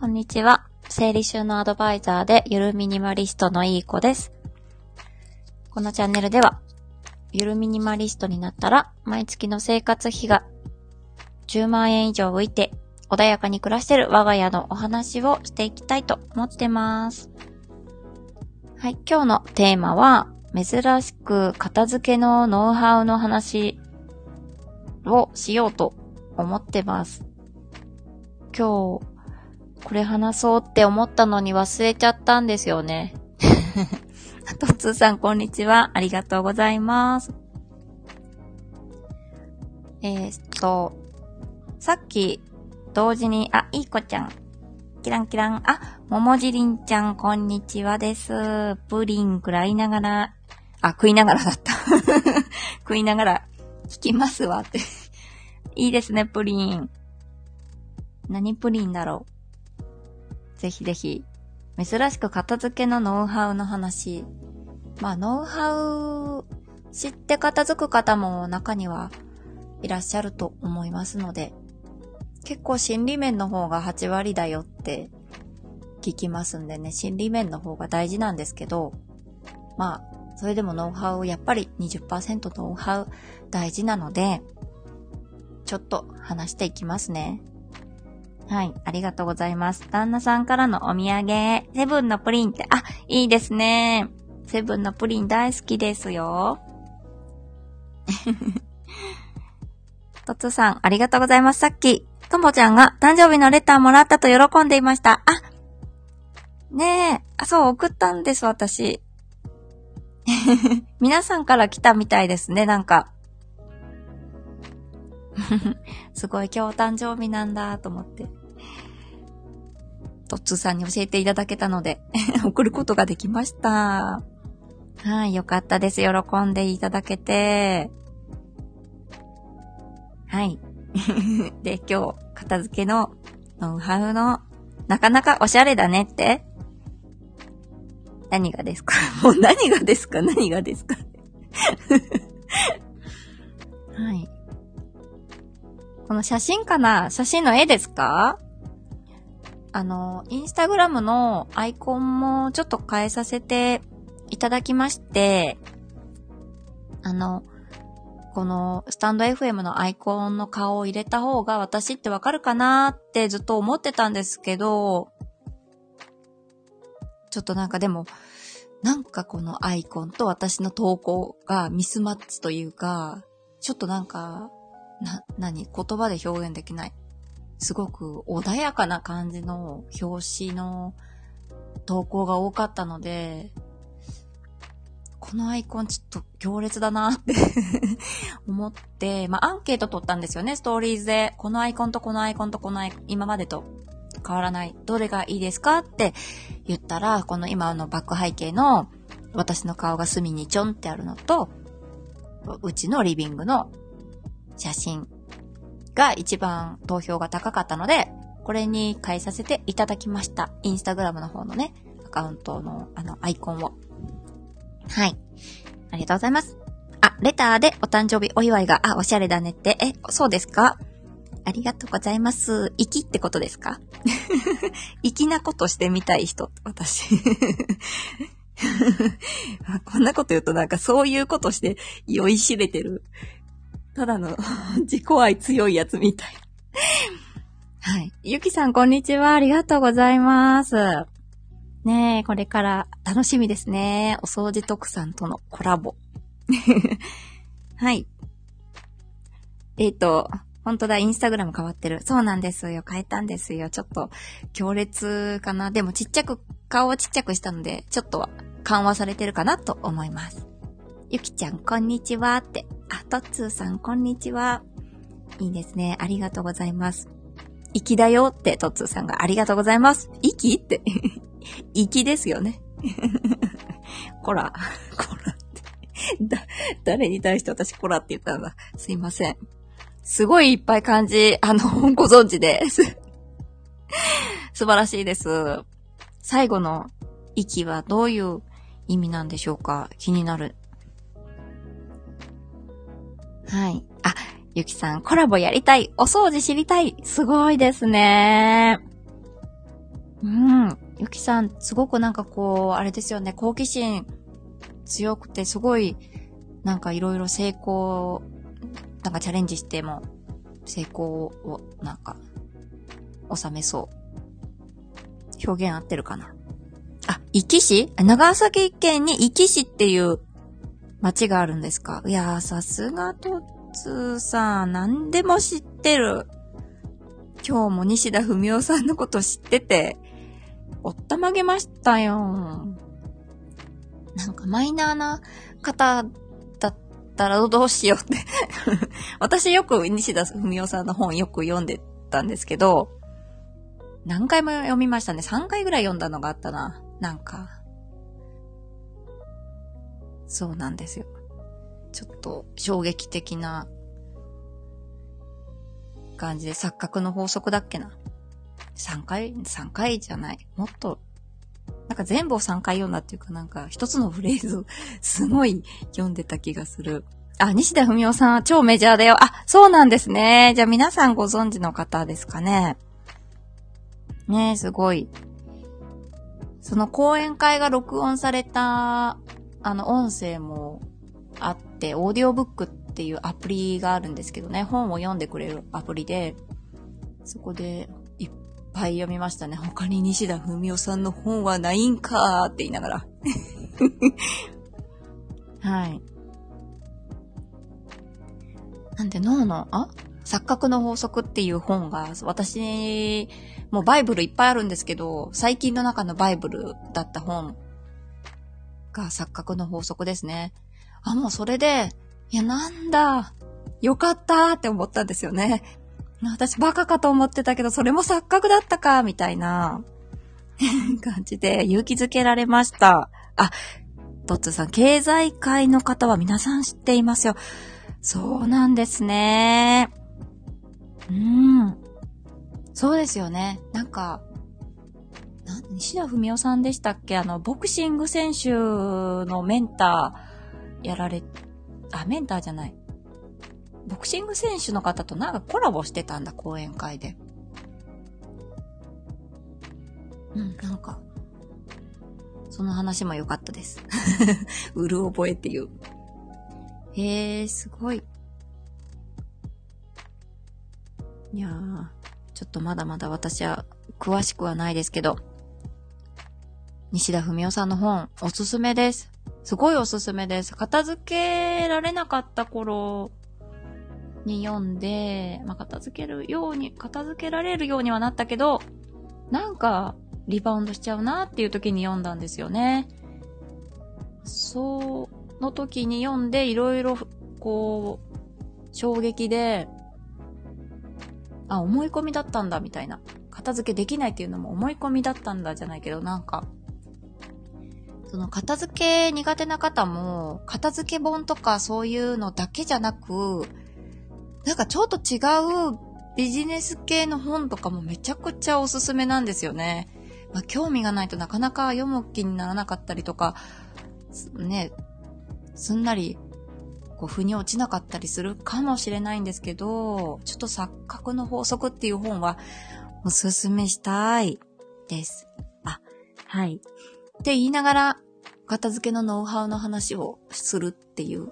こんにちは。整理収納アドバイザーでゆるミニマリストのいい子です。このチャンネルでは、ゆるミニマリストになったら、毎月の生活費が10万円以上浮いて、穏やかに暮らしてる我が家のお話をしていきたいと思ってます。はい、今日のテーマは、珍しく片付けのノウハウの話をしようと思ってます。今日、これ話そうって思ったのに忘れちゃったんですよね。あとつーさん、こんにちは。ありがとうございます。えー、っと、さっき、同時に、あ、いい子ちゃん。キランキラン。あ、ももじりんちゃん、こんにちはです。プリン食らいながら、あ、食いながらだった。食いながら、聞きますわって。いいですね、プリン。何プリンだろう。ぜひぜひ。珍しく片付けのノウハウの話。まあ、ノウハウ知って片付く方も中にはいらっしゃると思いますので、結構心理面の方が8割だよって聞きますんでね、心理面の方が大事なんですけど、まあ、それでもノウハウ、やっぱり20%ノウハウ大事なので、ちょっと話していきますね。はい、ありがとうございます。旦那さんからのお土産、セブンのプリンって、あ、いいですね。セブンのプリン大好きですよ。とつさん、ありがとうございます。さっき、ともちゃんが誕生日のレターもらったと喜んでいました。あ、ねえ、あ、そう、送ったんです、私。皆さんから来たみたいですね、なんか。すごい、今日誕生日なんだ、と思って。とっつーさんに教えていただけたので、送ることができました。はい、よかったです。喜んでいただけて。はい。で、今日、片付けのノウハウの、なかなかおしゃれだねって？何がですか？もう何がですか？何がですか？はい。この写真かな？写真の絵ですか？あの、インスタグラムのアイコンもちょっと変えさせていただきまして、あの、このスタンド FM のアイコンの顔を入れた方が私ってわかるかなってずっと思ってたんですけど、ちょっとなんかでも、なんかこのアイコンと私の投稿がミスマッチというか、ちょっとなんか、な、何？言葉で表現できない。すごく穏やかな感じの表紙の投稿が多かったので、このアイコンちょっと強烈だなって 思って、まあ、アンケート取ったんですよね、ストーリーズで。このアイコンとこのアイコンとこのアイコン、今までと変わらない。どれがいいですかって言ったら、この今のバック背景の私の顔が隅にちょんってあるのと、うちのリビングの写真が一番投票が高かったので、これに変えさせていただきました。インスタグラムの方のね、アカウントのあのアイコンを。はい。ありがとうございます。あ、レターでお誕生日お祝いが、あ、おしゃれだねって。え、そうですか？ありがとうございます。粋ってことですか？粋なことしてみたい人、私。こんなこと言うとなんかそういうことして酔いしれてる。ただの 自己愛強いやつみたい。はい。ゆきさんこんにちは。ありがとうございます。ねえ、これから楽しみですね。お掃除特産とのコラボ。はい。えっ、と、本当だ、インスタグラム変わってる。そうなんですよ。変えたんですよ。ちょっと、強烈かな。でもちっちゃく、顔をちっちゃくしたので、ちょっとは緩和されてるかなと思います。ゆきちゃん、こんにちはって。あ、とっつーさん、こんにちは。いいですね。ありがとうございます。粋だよって、とっつーさんがありがとうございます。粋って。粋ですよね。こら、こらって。だ、誰に対して私こらって言ったんだ。すいません。すごいいっぱい漢字、あの、ご存知です。素晴らしいです。最後の息はどういう意味なんでしょうか気になる。はい。あ、ゆきさん、コラボやりたい。お掃除知りたい。すごいですね。うん。ゆきさん、すごくなんかこう、あれですよね、好奇心強くて、すごい、なんかいろいろ成功、なんかチャレンジしても、成功を、なんか、収めそう。表現合ってるかなあ、壱岐市長崎県に壱岐市っていう町があるんですか？いやー、さすがトッツーさん、何でも知ってる。今日も西田文夫さんのこと知ってて、おったまげましたよ。なんかマイナーな方だったらどうしようって 私よく西田文夫さんの本よく読んでたんですけど、何回も読みましたね。3回ぐらい読んだのがあったな。なんか。そうなんですよ。ちょっと衝撃的な感じで錯覚の法則だっけな。3回 ?3 回じゃない。もっと、なんか全部を3回読んだっていうかなんか一つのフレーズを すごい読んでた気がする。あ、西田文夫さんは超メジャーだよ。あ、そうなんですね。じゃあ皆さんご存知の方ですかね。ねえすごい。その講演会が録音された、あの、音声もあって、オーディオブックっていうアプリがあるんですけどね、本を読んでくれるアプリで、そこでいっぱい読みましたね。他に西田文夫さんの本はないんかーって言いながら。はい。なんで脳の、あ？錯覚の法則っていう本が、私、もうバイブルいっぱいあるんですけど、最近の中のバイブルだった本が錯覚の法則ですね。あ、もうそれで、いや、なんだ、よかったって思ったんですよね。私バカかと思ってたけど、それも錯覚だったか、みたいな 感じで勇気づけられました。あ、トッツーさん、経済界の方は皆さん知っていますよ。そうなんですね。うん。そうですよね。なんか、西田文夫さんでしたっけ？あの、ボクシング選手のメンターやられ、あ、メンターじゃない。ボクシング選手の方となんかコラボしてたんだ、講演会で。うん、なんか、その話も良かったです。うる覚えっていう。へえー、すごい。いやー、ちょっとまだまだ私は詳しくはないですけど、西田文夫さんの本、おすすめです。すごいおすすめです。片付けられなかった頃に読んで、まあ、片付けるように、片付けられるようにはなったけど、なんか、リバウンドしちゃうなっていう時に読んだんですよね。その時に読んで、いろいろ、こう、衝撃で、あ、思い込みだったんだ、みたいな。片付けできないっていうのも思い込みだったんだじゃないけど、なんか、その片付け苦手な方も、片付け本とかそういうのだけじゃなく、なんかちょっと違うビジネス系の本とかもめちゃくちゃおすすめなんですよね。まあ、興味がないとなかなか読む気にならなかったりとか、ね、すんなりこう、腑に落ちなかったりするかもしれないんですけど、ちょっと錯覚の法則っていう本はおすすめしたいです。あ、はい。って言いながら、片付けのノウハウの話をするっていう。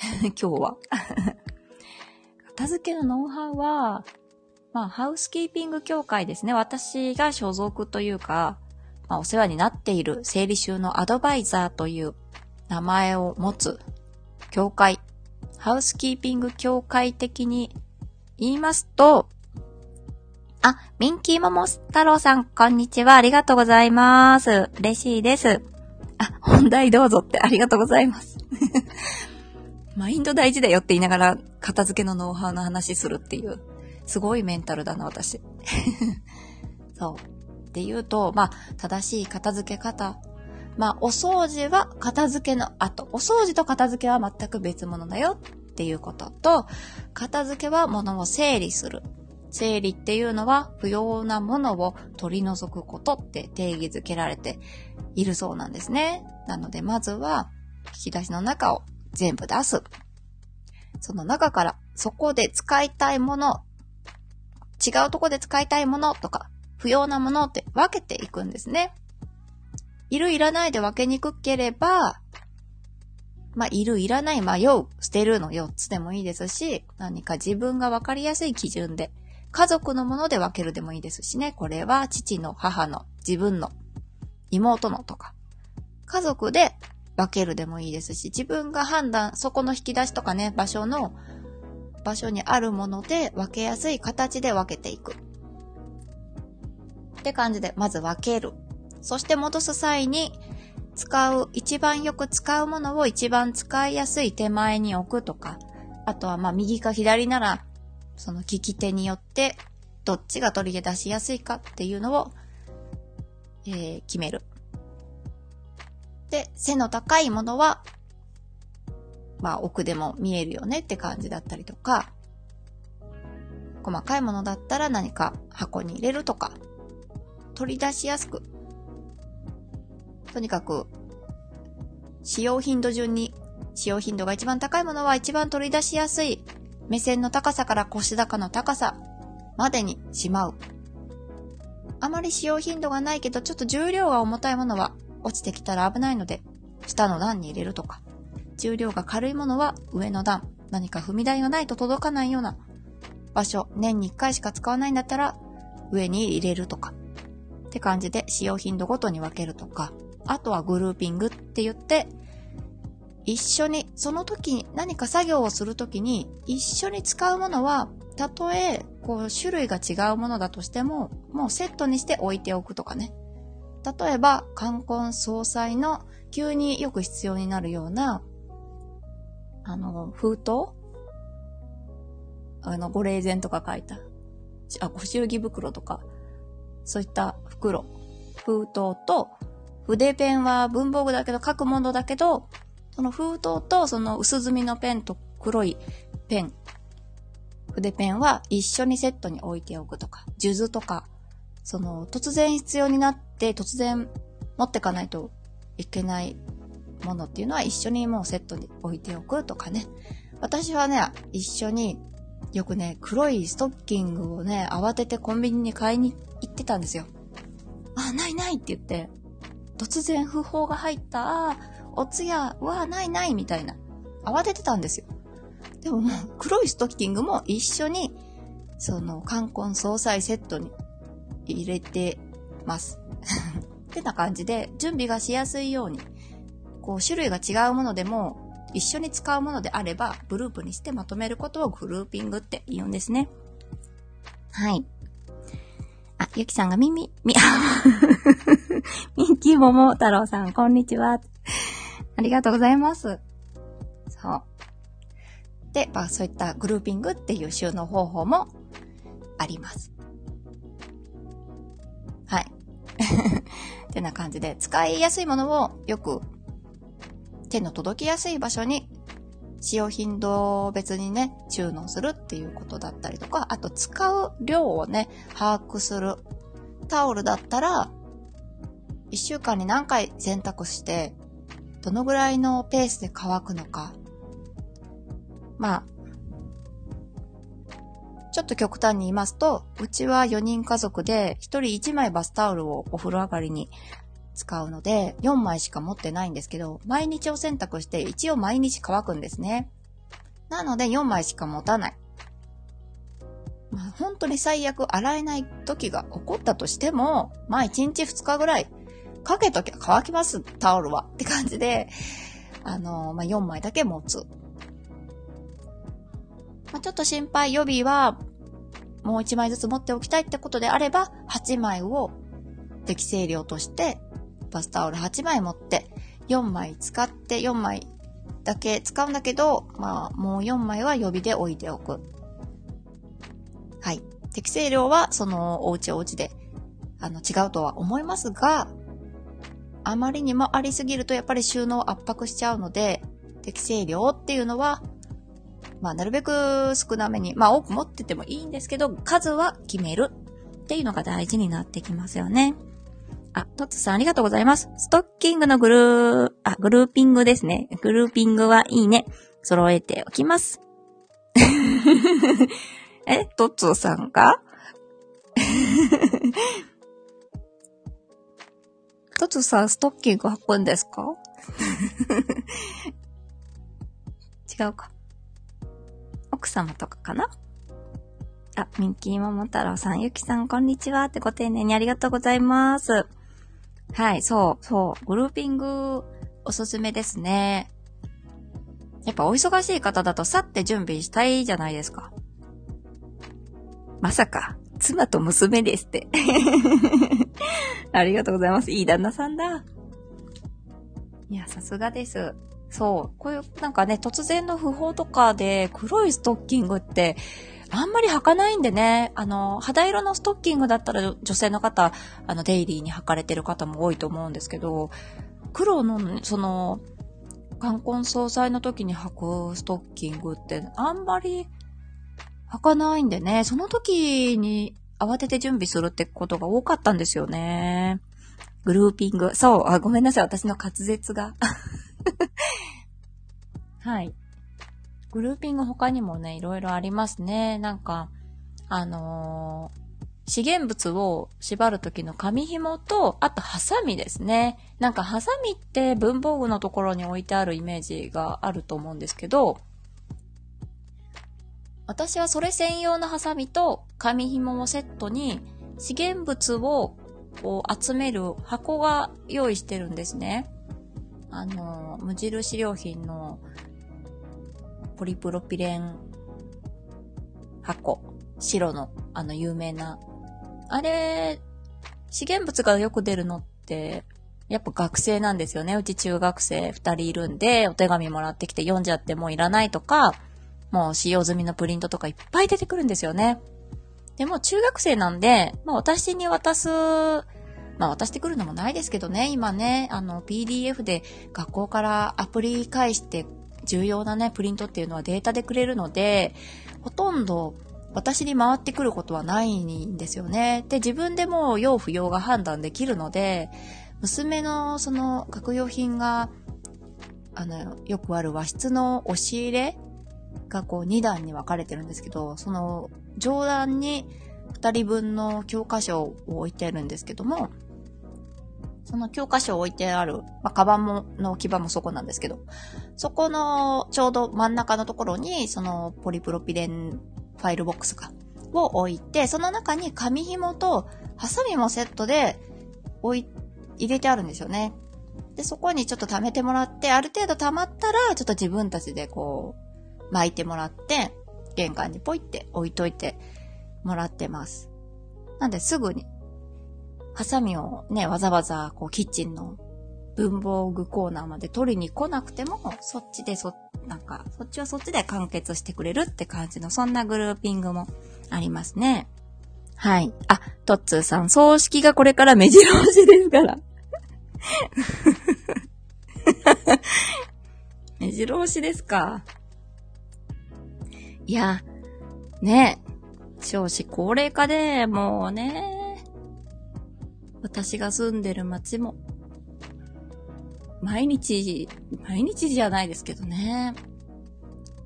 今日は。片付けのノウハウは、まあ、ハウスキーピング協会ですね。私が所属というか、まあ、お世話になっている整理収納アドバイザーという名前を持つ協会、ハウスキーピング協会的に言いますと、あ、ミンキーモモス太郎さん、こんにちは。ありがとうございます。嬉しいです。あ、本題どうぞってありがとうございます。マインド大事だよって言いながら、片付けのノウハウの話するっていう。すごいメンタルだな、私。そう。って言うと、まあ、正しい片付け方まあ、お掃除は片付けの後。お掃除と片付けは全く別物だよっていうことと、片付けは物を整理する。整理っていうのは不要なものを取り除くことって定義づけられているそうなんですね。なのでまずは引き出しの中を全部出す。その中からそこで使いたいもの、違うとこで使いたいものとか、不要なものって分けていくんですね。いるいらないで分けにくければ、まあ、いるいらない、迷う、捨てるの4つでもいいですし、何か自分が分かりやすい基準で、家族のもので分けるでもいいですしね。これは父の、母の、自分の、妹のとか。家族で分けるでもいいですし、自分が判断、そこの引き出しとかね、場所の、場所にあるもので分けやすい形で分けていく。って感じで、まず分ける。そして戻す際に、使う、一番よく使うものを一番使いやすい手前に置くとか、あとはまあ右か左なら、その利き手によってどっちが取り出しやすいかっていうのを、えー、決める。で、背の高いものは、まあ奥でも見えるよねって感じだったりとか、細かいものだったら何か箱に入れるとか、取り出しやすくとにかく、使用頻度順に、使用頻度が一番高いものは一番取り出しやすい目線の高さから腰高の高さまでにしまう。あまり使用頻度がないけど、ちょっと重量が重たいものは落ちてきたら危ないので、下の段に入れるとか、重量が軽いものは上の段、何か踏み台がないと届かないような場所、年に1回しか使わないんだったら、上に入れるとか、って感じで使用頻度ごとに分けるとか、あとはグルーピングって言って、一緒に、その時に何か作業をする時に一緒に使うものは、たとえ、こう、種類が違うものだとしても、もうセットにして置いておくとかね。例えば、冠婚葬祭の急によく必要になるような、あの、封筒？あの、ご霊前とか書いた、あ、ご祝儀袋とか、そういった袋、封筒と、筆ペンは文房具だけど書くものだけど、その封筒とその薄墨のペンと黒いペン、筆ペンは一緒にセットに置いておくとか、数珠とか、その突然必要になって突然持ってかないといけないものっていうのは一緒にもうセットに置いておくとかね。私はね、一緒によくね、黒いストッキングをね、慌ててコンビニに買いに行ってたんですよ。あ、ないないって言って、突然訃報が入った、お通夜、うわ、ないないみたいな。慌ててたんですよ。でももう、黒いストッキングも一緒に、その、冠婚葬祭セットに入れてます。ってな感じで、準備がしやすいように、こう、種類が違うものでも、一緒に使うものであれば、グループにしてまとめることをグルーピングって言うんですね。はい。あ、ゆきさんが耳、み、ミッキー桃太郎さん、こんにちは。ありがとうございます。そう。で、まあそういったグルーピングっていう収納方法もあります。はい。ってな感じで、使いやすいものをよく手の届きやすい場所に使用頻度別にね、収納するっていうことだったりとか、あと使う量をね、把握する。タオルだったら、1週間に何回洗濯して、どのぐらいのペースで乾くのか。まあ、ちょっと極端に言いますと、うちは4人家族で1人1枚バスタオルをお風呂上がりに使うので、4枚しか持ってないんですけど、毎日お洗濯して一応毎日乾くんですね。なので4枚しか持たない。まあ、本当に最悪洗えない時が起こったとしても、まあ1日2日ぐらいかけときゃ乾きます、タオルは。って感じで、あのまあ4枚だけ持つ。まあ、ちょっと心配予備は、もう1枚ずつ持っておきたいってことであれば、8枚を適正量としてバスタオル8枚持って、4枚使って4枚だけ使うんだけど、まあ、もう4枚は予備で置いておく。はい。適正量は、その、お家お家で、あの、違うとは思いますが、あまりにもありすぎるとやっぱり収納圧迫しちゃうので、適正量っていうのは、まあ、なるべく少なめに、まあ、多く持っててもいいんですけど、数は決めるっていうのが大事になってきますよね。あ、トッツさんありがとうございます。ストッキングのグルー、あ、グルーピングですね。グルーピングはいいね。揃えておきます。え、トッツさんかトツさん、ストッキング履くんですか？違うか。奥様とかかな？あ、ミンキー桃太郎さん、ゆきさん、こんにちはってご丁寧にありがとうございます。はい、そう、そう、グルーピングおすすめですね。やっぱお忙しい方だとさって準備したいじゃないですか。まさか、妻と娘ですって。ありがとうございます。いい旦那さんだ。いや、さすがです。そう。こういう、なんかね、突然の訃報とかで黒いストッキングって、あんまり履かないんでね、あの、肌色のストッキングだったら女性の方、あの、デイリーに履かれてる方も多いと思うんですけど、黒の、その、冠婚葬祭の時に履くストッキングってあんまり履かないんでね、その時に慌てて準備するってことが多かったんですよね。グルーピング。そう、あ、ごめんなさい。私の滑舌が。はい。グルーピング他にもね、いろいろありますね。なんか、あのー資源物を縛る時の紙紐と、あとハサミですね。なんかハサミって文房具のところに置いてあるイメージがあると思うんですけど、私はそれ専用のハサミと紙紐をセットに資源物をこう集める箱が用意してるんですね。あの、無印良品のポリプロピレン箱。白のあの有名なあれ、資源物がよく出るのって、やっぱ学生なんですよね。うち中学生二人いるんで、お手紙もらってきて読んじゃってもういらないとか、もう使用済みのプリントとかいっぱい出てくるんですよね。でも中学生なんで、まあ私に渡す、まあ渡してくるのもないですけどね、今ね、あの PDF で学校からアプリ返して重要なね、プリントっていうのはデータでくれるので、ほとんど私に回ってくることはないんですよね。で、自分でも用不要が判断できるので、娘のその学用品が、あの、よくある和室の押し入れがこう2段に分かれてるんですけど、その上段に2人分の教科書を置いてるんですけども、その教科書を置いてある、まあ、カバンも、の置き場もそこなんですけど、そこのちょうど真ん中のところに、そのポリプロピレンファイルボックスか、を置いて、その中に紙紐とハサミもセットで置い、入れてあるんですよね。で、そこにちょっと貯めてもらって、ある程度貯まったら、ちょっと自分たちでこう、巻いてもらって、玄関にポイって置いといてもらってます。なんで、すぐに、ハサミをね、わざわざ、こう、キッチンの文房具コーナーまで取りに来なくても、そっちでそなんか、そっちはそっちで完結してくれるって感じの、そんなグルーピングもありますね。はい。あ、トッツーさん、葬式がこれから目白押しですから。目白押しですか。いや、ね少子高齢化で、もうね、私が住んでる街も、毎日、毎日じゃないですけどね。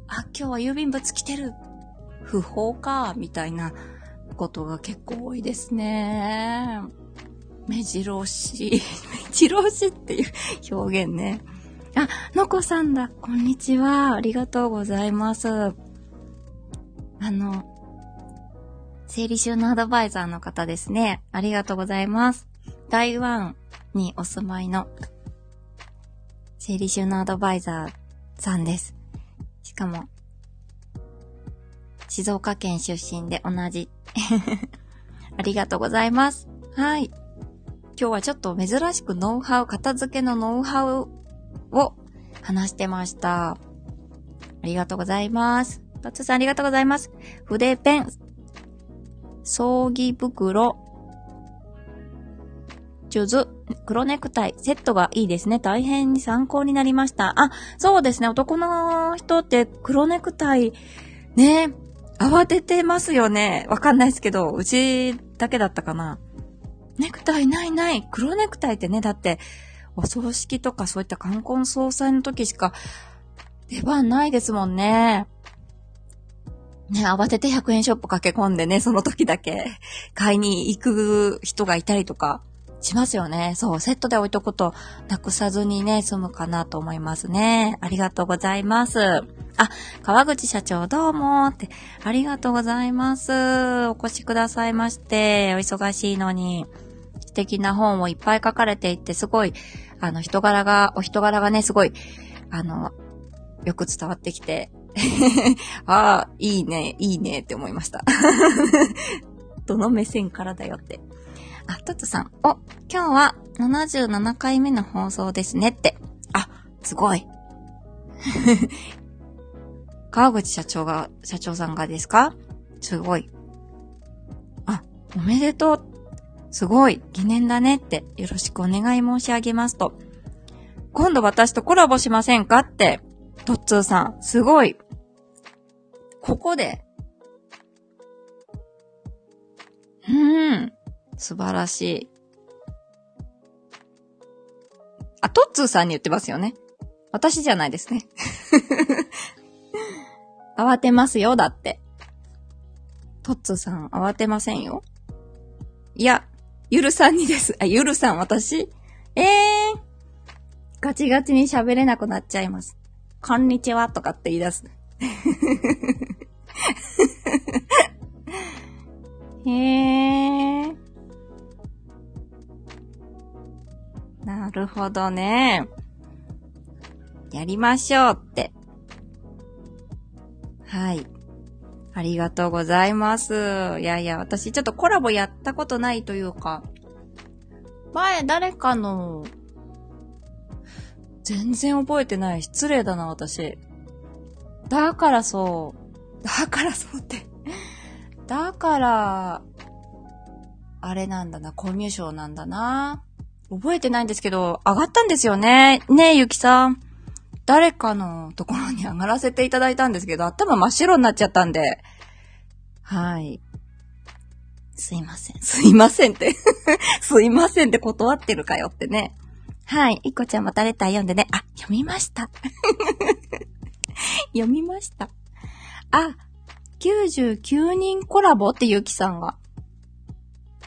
あ、今日は郵便物来てる。不法か、みたいなことが結構多いですね。目白押し。目白押しっていう 表現ね。あ、のこさんだ。こんにちは。ありがとうございます。あの、整理収納アドバイザーの方ですね。ありがとうございます。台湾にお住まいの整理収納アドバイザーさんです。しかも、静岡県出身で同じ。ありがとうございます。はい。今日はちょっと珍しくノウハウ、片付けのノウハウを話してました。ありがとうございます。トッツさんありがとうございます。筆ペン、葬儀袋、ジュズ、黒ネクタイ、セットがいいですね。大変に参考になりました。あ、そうですね。男の人って黒ネクタイ、ね、慌ててますよね。わかんないですけど、うちだけだったかな。ネクタイないない。黒ネクタイってね、だって、お葬式とかそういった冠婚葬祭の時しか出番ないですもんね。ね、慌てて100円ショップ駆け込んでね、その時だけ買いに行く人がいたりとか、しますよね。そう、セットで置いとくと、なくさずにね、済むかなと思いますね。ありがとうございます。あ、川口社長どうもって、ありがとうございます。お越しくださいまして、お忙しいのに、素敵な本をいっぱい書かれていて、すごい、あの、人柄が、お人柄がね、すごい、あの、よく伝わってきて、ああ、いいね、いいねって思いました。どの目線からだよって。あ、トツさん。お、今日は77回目の放送ですねって。あ、すごい。川口社長が、社長さんがですか？すごい。あ、おめでとう。すごい。疑念だねって。よろしくお願い申し上げますと。今度私とコラボしませんかって。トッツーさん。すごい。ここで。うーん。素晴らしい。あ、トッツーさんに言ってますよね。私じゃないですね。慌てますよ、だって。トッツーさん、慌てませんよ。いや、ゆるさんにです。あ、ゆるさん、私？ええー。ガチガチに喋れなくなっちゃいます。こんにちは、とかって言い出す。へえ。なるほどね。やりましょうって。はい。ありがとうございます。いやいや、私ちょっとコラボやったことないというか、前誰かの、全然覚えてない。失礼だな、私。だからそう。だからそうってだから、あれなんだな、コミュ障なんだな。覚えてないんですけど、上がったんですよね。ねえ、ゆきさん。誰かのところに上がらせていただいたんですけど、頭真っ白になっちゃったんで。はい。すいません。すいませんって すいませんって断ってるかよってね。はい。いこちゃんまたレター読んでね。あ、読みました。読みました。あ、99人コラボってゆきさんが。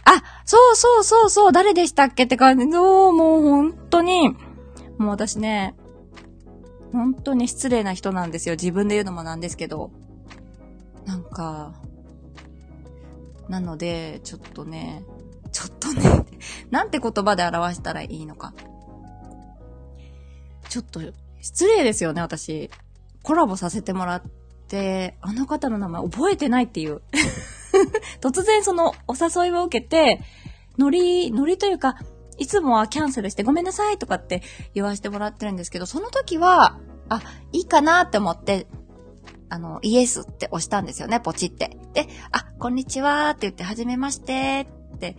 あ、そうそうそうそう、誰でしたっけって感じ。そう、もう本当に、もう私ね、本当に失礼な人なんですよ。自分で言うのもなんですけど。なんか、なので、ちょっとね、ちょっとね、なんて言葉で表したらいいのか。ちょっと、失礼ですよね、私。コラボさせてもらって、あの方の名前覚えてないっていう。突然そのお誘いを受けて、ノリ、ノリというか、いつもはキャンセルしてごめんなさいとかって言わせてもらってるんですけど、その時は、あ、いいかなって思って、あの、イエスって押したんですよね、ポチって。で、あ、こんにちはって言って、はじめましてって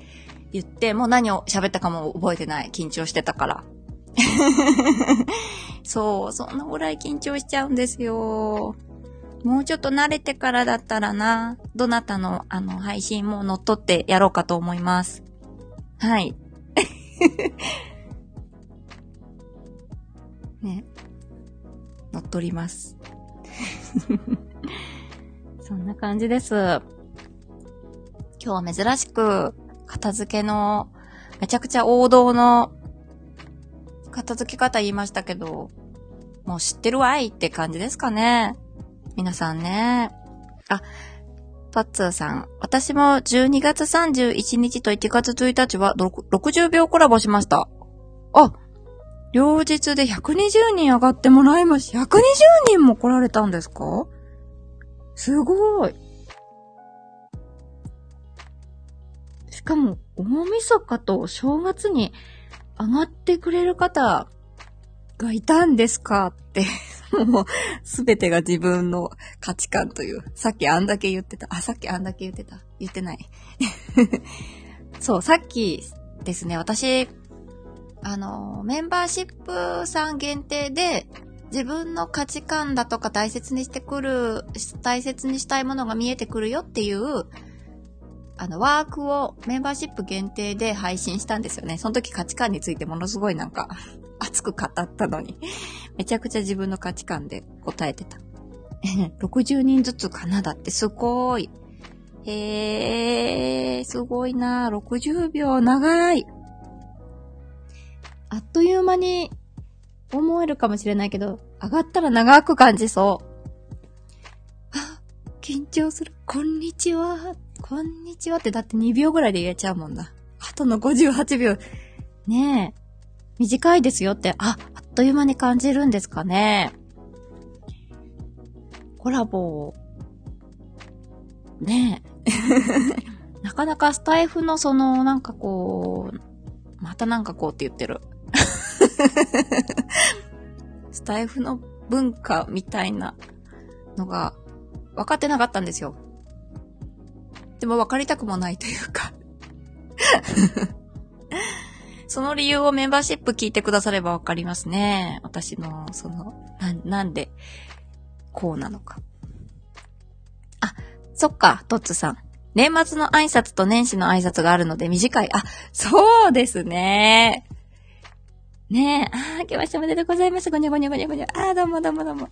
言って、もう何を喋ったかも覚えてない。緊張してたから。そう、そんなぐらい緊張しちゃうんですよ。もうちょっと慣れてからだったらな、どなたのあの配信も乗っ取ってやろうかと思います。はい。ね。乗っ取ります。そんな感じです。今日は珍しく、片付けの、めちゃくちゃ王道の片付け方言いましたけど、もう知ってるわいって感じですかね。皆さんね。あ、パッツーさん。私も12月31日と1月1日は60秒コラボしました。あ、両日で120人上がってもらいました。120人も来られたんですか？すごい。しかも、大晦日と正月に上がってくれる方がいたんですかって もう、すべてが自分の価値観という。さっきあんだけ言ってた。あ、さっきあんだけ言ってた。言ってない。そう、さっきですね、私、あの、メンバーシップさん限定で、自分の価値観だとか大切にしてくる、大切にしたいものが見えてくるよっていう、あの、ワークをメンバーシップ限定で配信したんですよね。その時価値観についてものすごいなんか、熱く語ったのに、めちゃくちゃ自分の価値観で答えてた。60人ずつかな？だってすごい。へー、すごいな60秒長い。あっという間に思えるかもしれないけど、上がったら長く感じそう。あ、緊張する。こんにちは。こんにちはってだって2秒ぐらいで言えちゃうもんだ。あとの58秒。ねえ。短いですよって、あ、あっという間に感じるんですかね。コラボ、ねえ。なかなかスタイフのその、なんかこう、またなんかこうって言ってる。スタイフの文化みたいなのが分かってなかったんですよ。でも分かりたくもないというか その理由をメンバーシップ聞いてくだされば分かりますね。私の、その、な、なんで、こうなのか。あ、そっか、トッツさん。年末の挨拶と年始の挨拶があるので短い。あ、そうですね。ねえ。あ、明けましておめでとうございます。ごにょごにょごにょごにょ。ああ、どうもどうもどうも。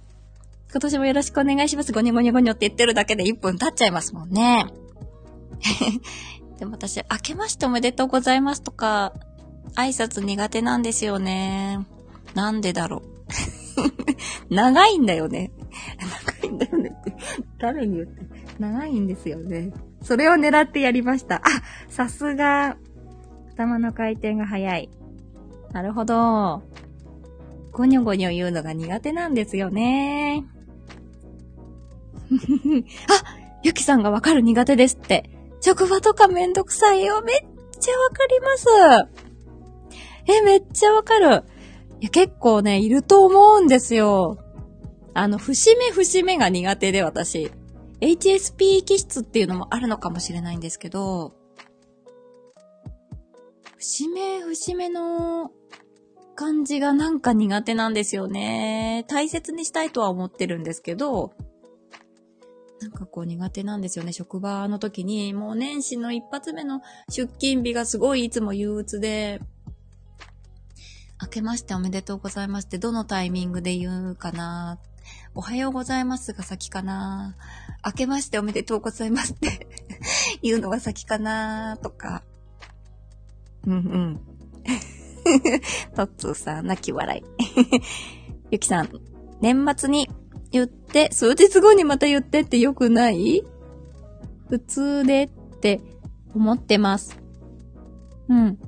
今年もよろしくお願いします。ごにょごにょごにょって言ってるだけで1分経っちゃいますもんね。でも私、明けましておめでとうございますとか、挨拶苦手なんですよね。なんでだろう。長いんだよね。長いんだよねって。誰に言って長いんですよね。それを狙ってやりました。あ、さすが。頭の回転が早い。なるほど。ゴニョゴニョ言うのが苦手なんですよね。あ、ゆきさんがわかる苦手ですって。職場とかめんどくさいよ。めっちゃわかります。え、めっちゃわかる。いや、結構ね、いると思うんですよ。あの、節目節目が苦手で、私。HSP 気質っていうのもあるのかもしれないんですけど、節目節目の感じがなんか苦手なんですよね。大切にしたいとは思ってるんですけど、なんかこう苦手なんですよね。職場の時に、もう年始の一発目の出勤日がすごいいつも憂鬱で、明けましておめでとうございますってどのタイミングで言うかな。おはようございますが先かな。明けましておめでとうございますって 言うのが先かなとか。うんうん。トッツーさん、泣き笑い。ゆきさん、年末に言って、数日後にまた言ってってよくない？普通でって思ってます。うん。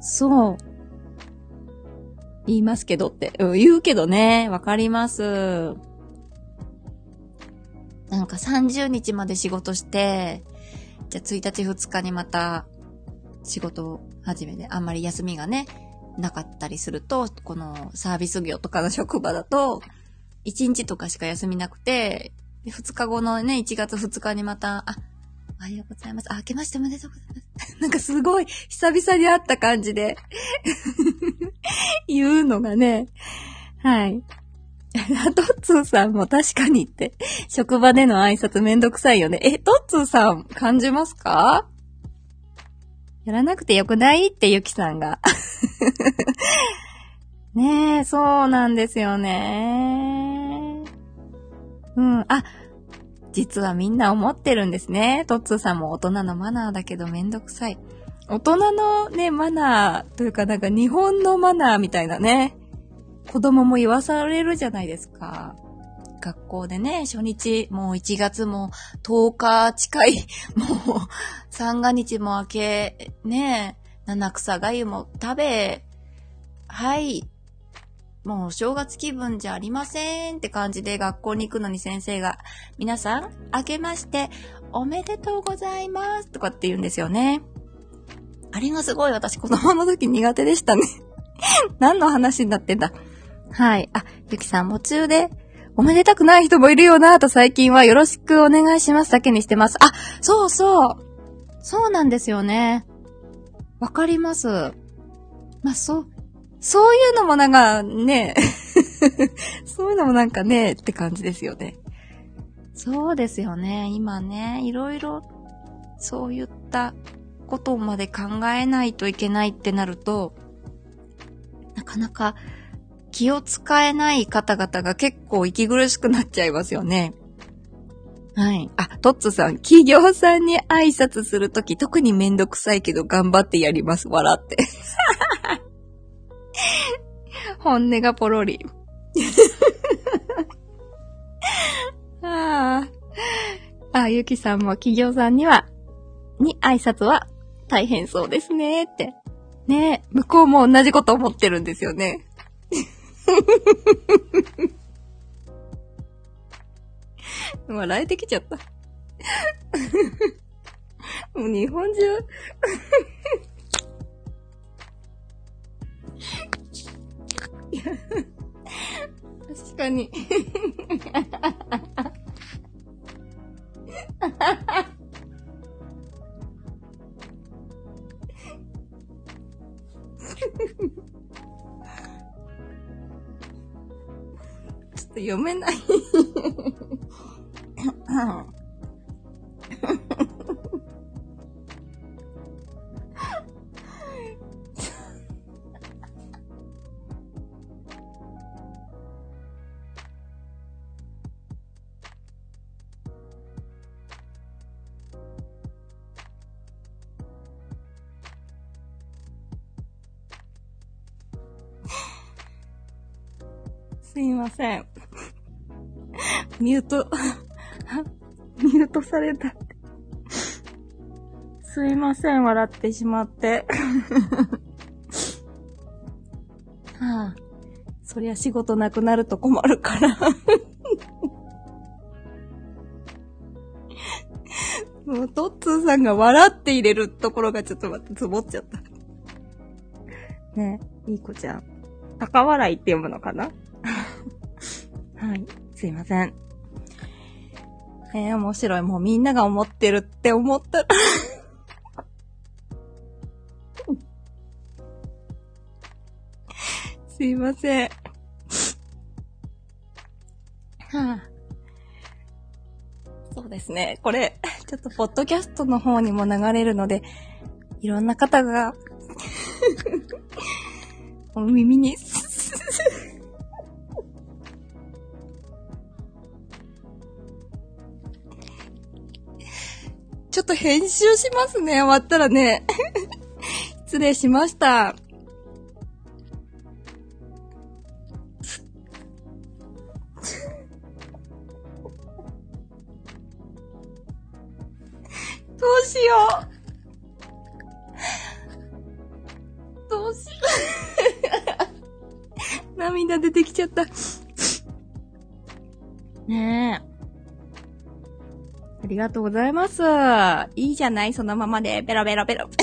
そう。言いますけどって。うん、言うけどね。わかります。なんか30日まで仕事して、じゃあ1日2日にまた仕事を始めて、あんまり休みがね、なかったりすると、このサービス業とかの職場だと、1日とかしか休みなくて、2日後のね、1月2日にまた、あ、おはようございます。あ、明けましておめでとうございます。なんかすごい久々に会った感じで 言うのがね、はい。あ トッツーさんも確かにって、職場での挨拶めんどくさいよね。え、トッツーさん感じますか？やらなくてよくない？ってゆきさんが。ねえ、そうなんですよね。うん、あ、実はみんな思ってるんですね。トッツーさんも大人のマナーだけどめんどくさい。大人のね、マナーというかなんか日本のマナーみたいなね、子供も言わされるじゃないですか。学校でね、初日、もう1月も10日近い、もう三が日も明け、ね、七草がゆも食べ、はい、もう正月気分じゃありませんって感じで学校に行くのに先生が、皆さん、明けましておめでとうございますとかって言うんですよね。あれがすごい私子供の時苦手でしたね 何の話になってんだ。はい。あ、ゆきさん、夢中でおめでたくない人もいるよなと最近はよろしくお願いしますだけにしてます。あ、そうそう。そうなんですよね。わかります。まあ、そう、そういうのもなんかね、そういうのもなんかね、って感じですよね。そうですよね。今ね、いろいろ、そういったことまで考えないといけないってなると、なかなか気を使えない方々が結構息苦しくなっちゃいますよね。はい。あ、トッツさん、企業さんに挨拶するとき特にめんどくさいけど頑張ってやります。笑って。本音がポロリ。ああ。あ、ゆきさんも企業さんには、に挨拶は大変そうですねって。ね向こうも同じこと思ってるんですよね。笑えてきちゃった。もう日本中確かに。ちょっと読めない。すいません。ミュート、ミュートされた。すいません、笑ってしまって。はあ、そりゃ仕事なくなると困るからもう、トッツーさんが笑って入れるところがちょっと待って、つぼっちゃった。ね、いい子ちゃん。高笑いって読むのかな？はい。すいません。えー、面白い。もうみんなが思ってるって思ったら すいません。はあ、そうですね。これ、ちょっとポッドキャストの方にも流れるので、いろんな方が お耳にちょっと編集しますね。終わったらね。失礼しました。どうしよう。どうしよう。涙出てきちゃった。ねえ。ありがとうございます。いいじゃない？そのままで。ベロベロベロ。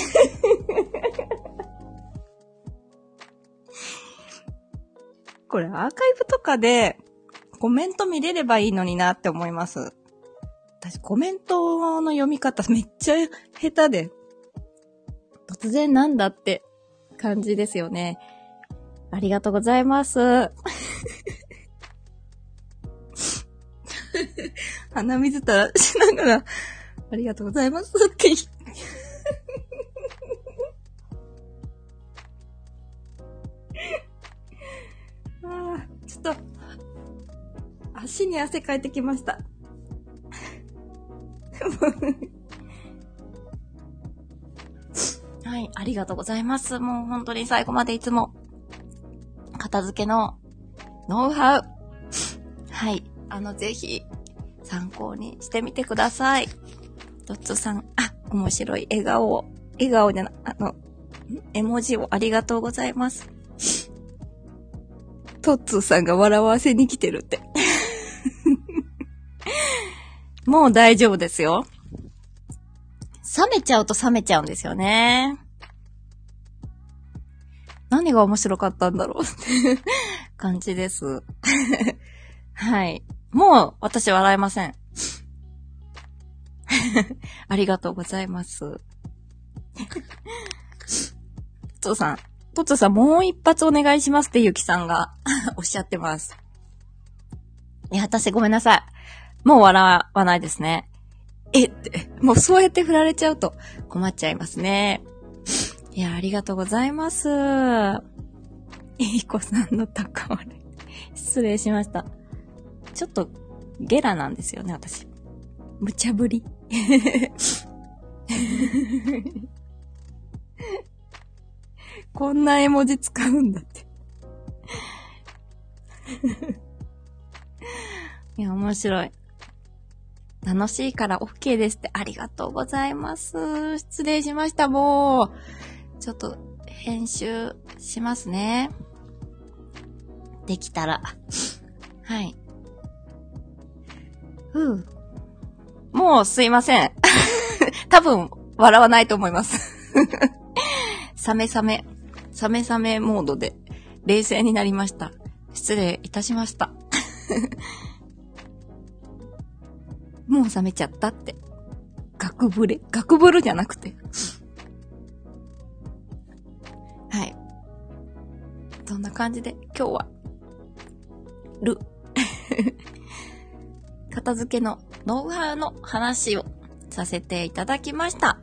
これアーカイブとかでコメント見れればいいのになって思います。私コメントの読み方めっちゃ下手で、突然なんだって感じですよね。ありがとうございます。鼻水たらしながら、ありがとうございますって言って。ああ、ちょっと、足に汗かいてきました。はい、ありがとうございます。もう本当に最後までいつも、片付けのノウハウ。はい、あの、ぜひ、参考にしてみてください。ドッツさん、あ、面白い笑顔を、笑顔じゃな、あの、絵文字をありがとうございます。トッツーさんが笑わせに来てるって。もう大丈夫ですよ。冷めちゃうと冷めちゃうんですよね。何が面白かったんだろうって感じです。はい。もう、私笑えません。ありがとうございます。トツさん、トツさんもう一発お願いしますってゆきさんが おっしゃってます。いや、私ごめんなさい。もう笑わないですね。えって、もうそうやって振られちゃうと困っちゃいますね。いや、ありがとうございます。いい子さんの高笑い。失礼しました。ちょっとゲラなんですよね、私。無茶ぶり。こんな絵文字使うんだって。いや、面白い。楽しいから OK ですって。ありがとうございます。失礼しました、もう。ちょっと、編集しますね。できたら。はい。ふう。もうすいません。多分、笑わないと思います。サメサメ、サメサメモードで冷静になりました。失礼いたしました。もう冷めちゃったって。ガクブレガクブルじゃなくて。はい。そんな感じで今日は、る。片付けのノウハウの話をさせていただきました。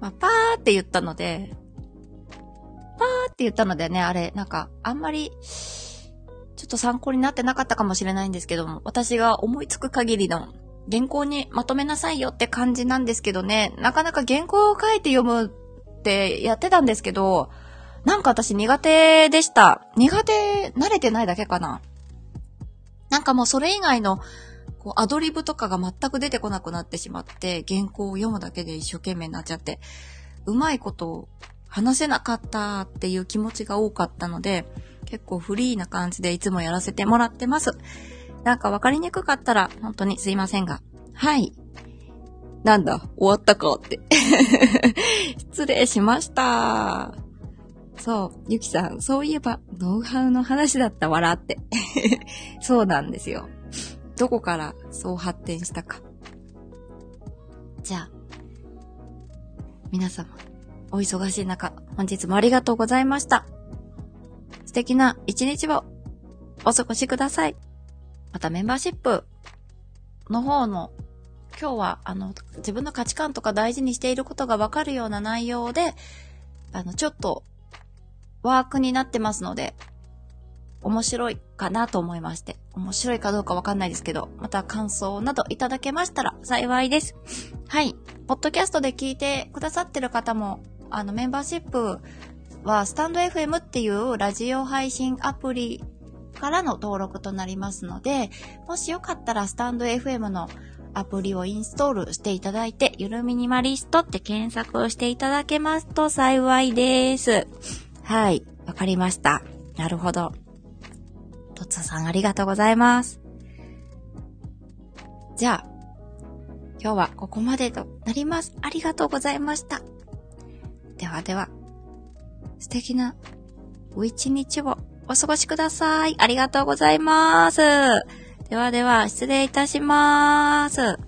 まあ、パーって言ったので、パーって言ったのでね、あれ、なんか、あんまり、ちょっと参考になってなかったかもしれないんですけども、私が思いつく限りの原稿にまとめなさいよって感じなんですけどね、なかなか原稿を書いて読むってやってたんですけど、なんか私苦手でした。苦手、慣れてないだけかな。なんかもうそれ以外の、こう、アドリブとかが全く出てこなくなってしまって、原稿を読むだけで一生懸命になっちゃって、うまいことを話せなかったっていう気持ちが多かったので、結構フリーな感じでいつもやらせてもらってます。なんかわかりにくかったら本当にすいませんが。はい。なんだ、終わったかって。失礼しました。そう、ゆきさん、そういえば、ノウハウの話だった笑って。そうなんですよ。どこからそう発展したか。じゃあ、皆様、お忙しい中、本日もありがとうございました。素敵な一日をお過ごしください。またメンバーシップの方の今日はあの自分の価値観とか大事にしていることがわかるような内容であのちょっとワークになってますので面白いかなと思いまして、面白いかどうかわかんないですけど、また感想などいただけましたら幸いです。はい。ポッドキャストで聞いてくださってる方も、あの、メンバーシップは、スタンド FM っていうラジオ配信アプリからの登録となりますので、もしよかったらスタンド FM のアプリをインストールしていただいて、ゆるミニマリストって検索をしていただけますと幸いです。はい。わかりました。なるほど。とつさんありがとうございます。じゃあ、今日はここまでとなります。ありがとうございました。ではでは、素敵なお一日をお過ごしください。ありがとうございます。ではでは、失礼いたします。